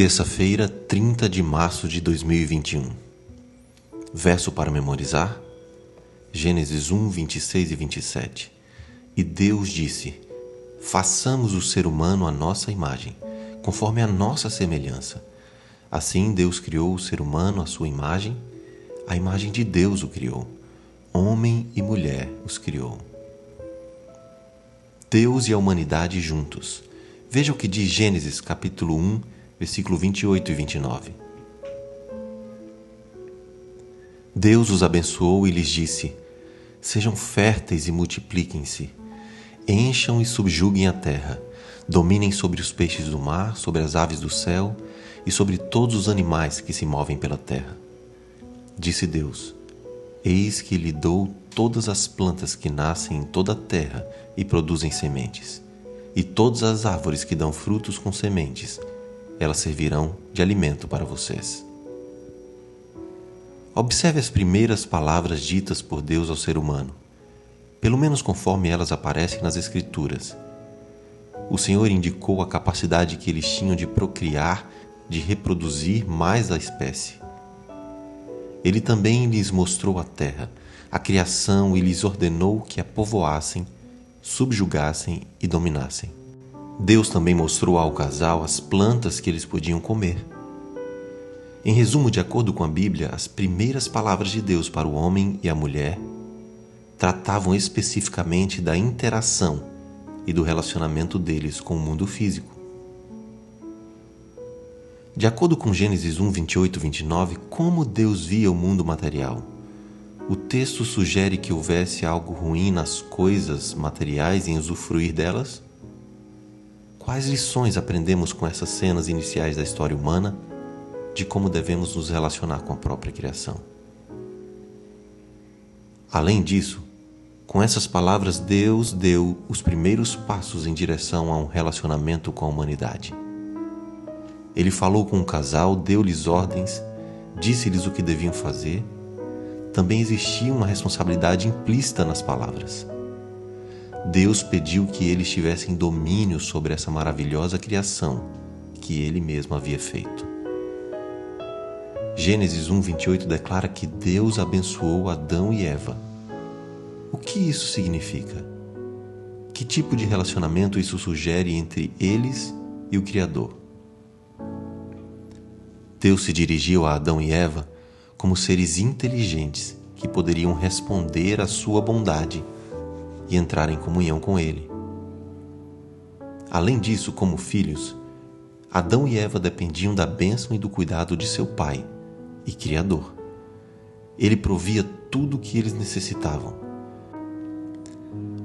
Terça-feira, 30 de março de 2021. Verso para memorizar: Gênesis 1, 26 e 27. E Deus disse: Façamos o ser humano à nossa imagem, conforme a nossa semelhança. Assim Deus criou o ser humano à sua imagem, a imagem de Deus o criou. Homem e mulher os criou. Deus e a humanidade juntos. Veja o que diz Gênesis capítulo 1, versículo 28 e 29. Deus os abençoou e lhes disse: Sejam férteis e multipliquem-se, encham e subjuguem a terra, dominem sobre os peixes do mar, sobre as aves do céu e sobre todos os animais que se movem pela terra. Disse Deus: Eis que lhe dou todas as plantas que nascem em toda a terra e produzem sementes, e todas as árvores que dão frutos com sementes, elas servirão de alimento para vocês. Observe as primeiras palavras ditas por Deus ao ser humano, pelo menos conforme elas aparecem nas Escrituras. O Senhor indicou a capacidade que eles tinham de procriar, de reproduzir mais a espécie. Ele também lhes mostrou a terra, a criação e lhes ordenou que a povoassem, subjugassem e dominassem. Deus também mostrou ao casal as plantas que eles podiam comer. Em resumo, de acordo com a Bíblia, as primeiras palavras de Deus para o homem e a mulher tratavam especificamente da interação e do relacionamento deles com o mundo físico. De acordo com Gênesis 1, 28 e 29, como Deus via o mundo material? O texto sugere que houvesse algo ruim nas coisas materiais em usufruir delas? Quais lições aprendemos com essas cenas iniciais da história humana de como devemos nos relacionar com a própria criação? Além disso, com essas palavras, Deus deu os primeiros passos em direção a um relacionamento com a humanidade. Ele falou com o casal, deu-lhes ordens, disse-lhes o que deviam fazer. Também existia uma responsabilidade implícita nas palavras. Deus pediu que eles tivessem domínio sobre essa maravilhosa criação que ele mesmo havia feito. Gênesis 1:28 declara que Deus abençoou Adão e Eva. O que isso significa? Que tipo de relacionamento isso sugere entre eles e o Criador? Deus se dirigiu a Adão e Eva como seres inteligentes que poderiam responder à sua bondade e entrar em comunhão com Ele. Além disso, como filhos, Adão e Eva dependiam da bênção e do cuidado de seu pai e Criador. Ele provia tudo o que eles necessitavam.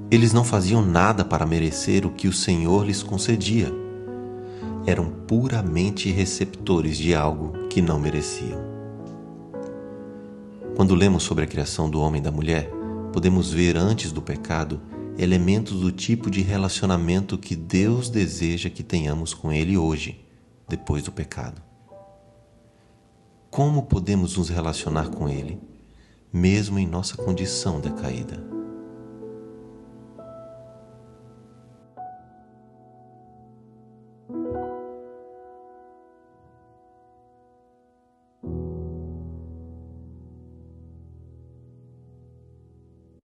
Eles não faziam nada para merecer o que o Senhor lhes concedia. Eram puramente receptores de algo que não mereciam. Quando lemos sobre a criação do homem e da mulher, podemos ver antes do pecado elementos do tipo de relacionamento que Deus deseja que tenhamos com Ele hoje, depois do pecado. Como podemos nos relacionar com Ele, mesmo em nossa condição decaída?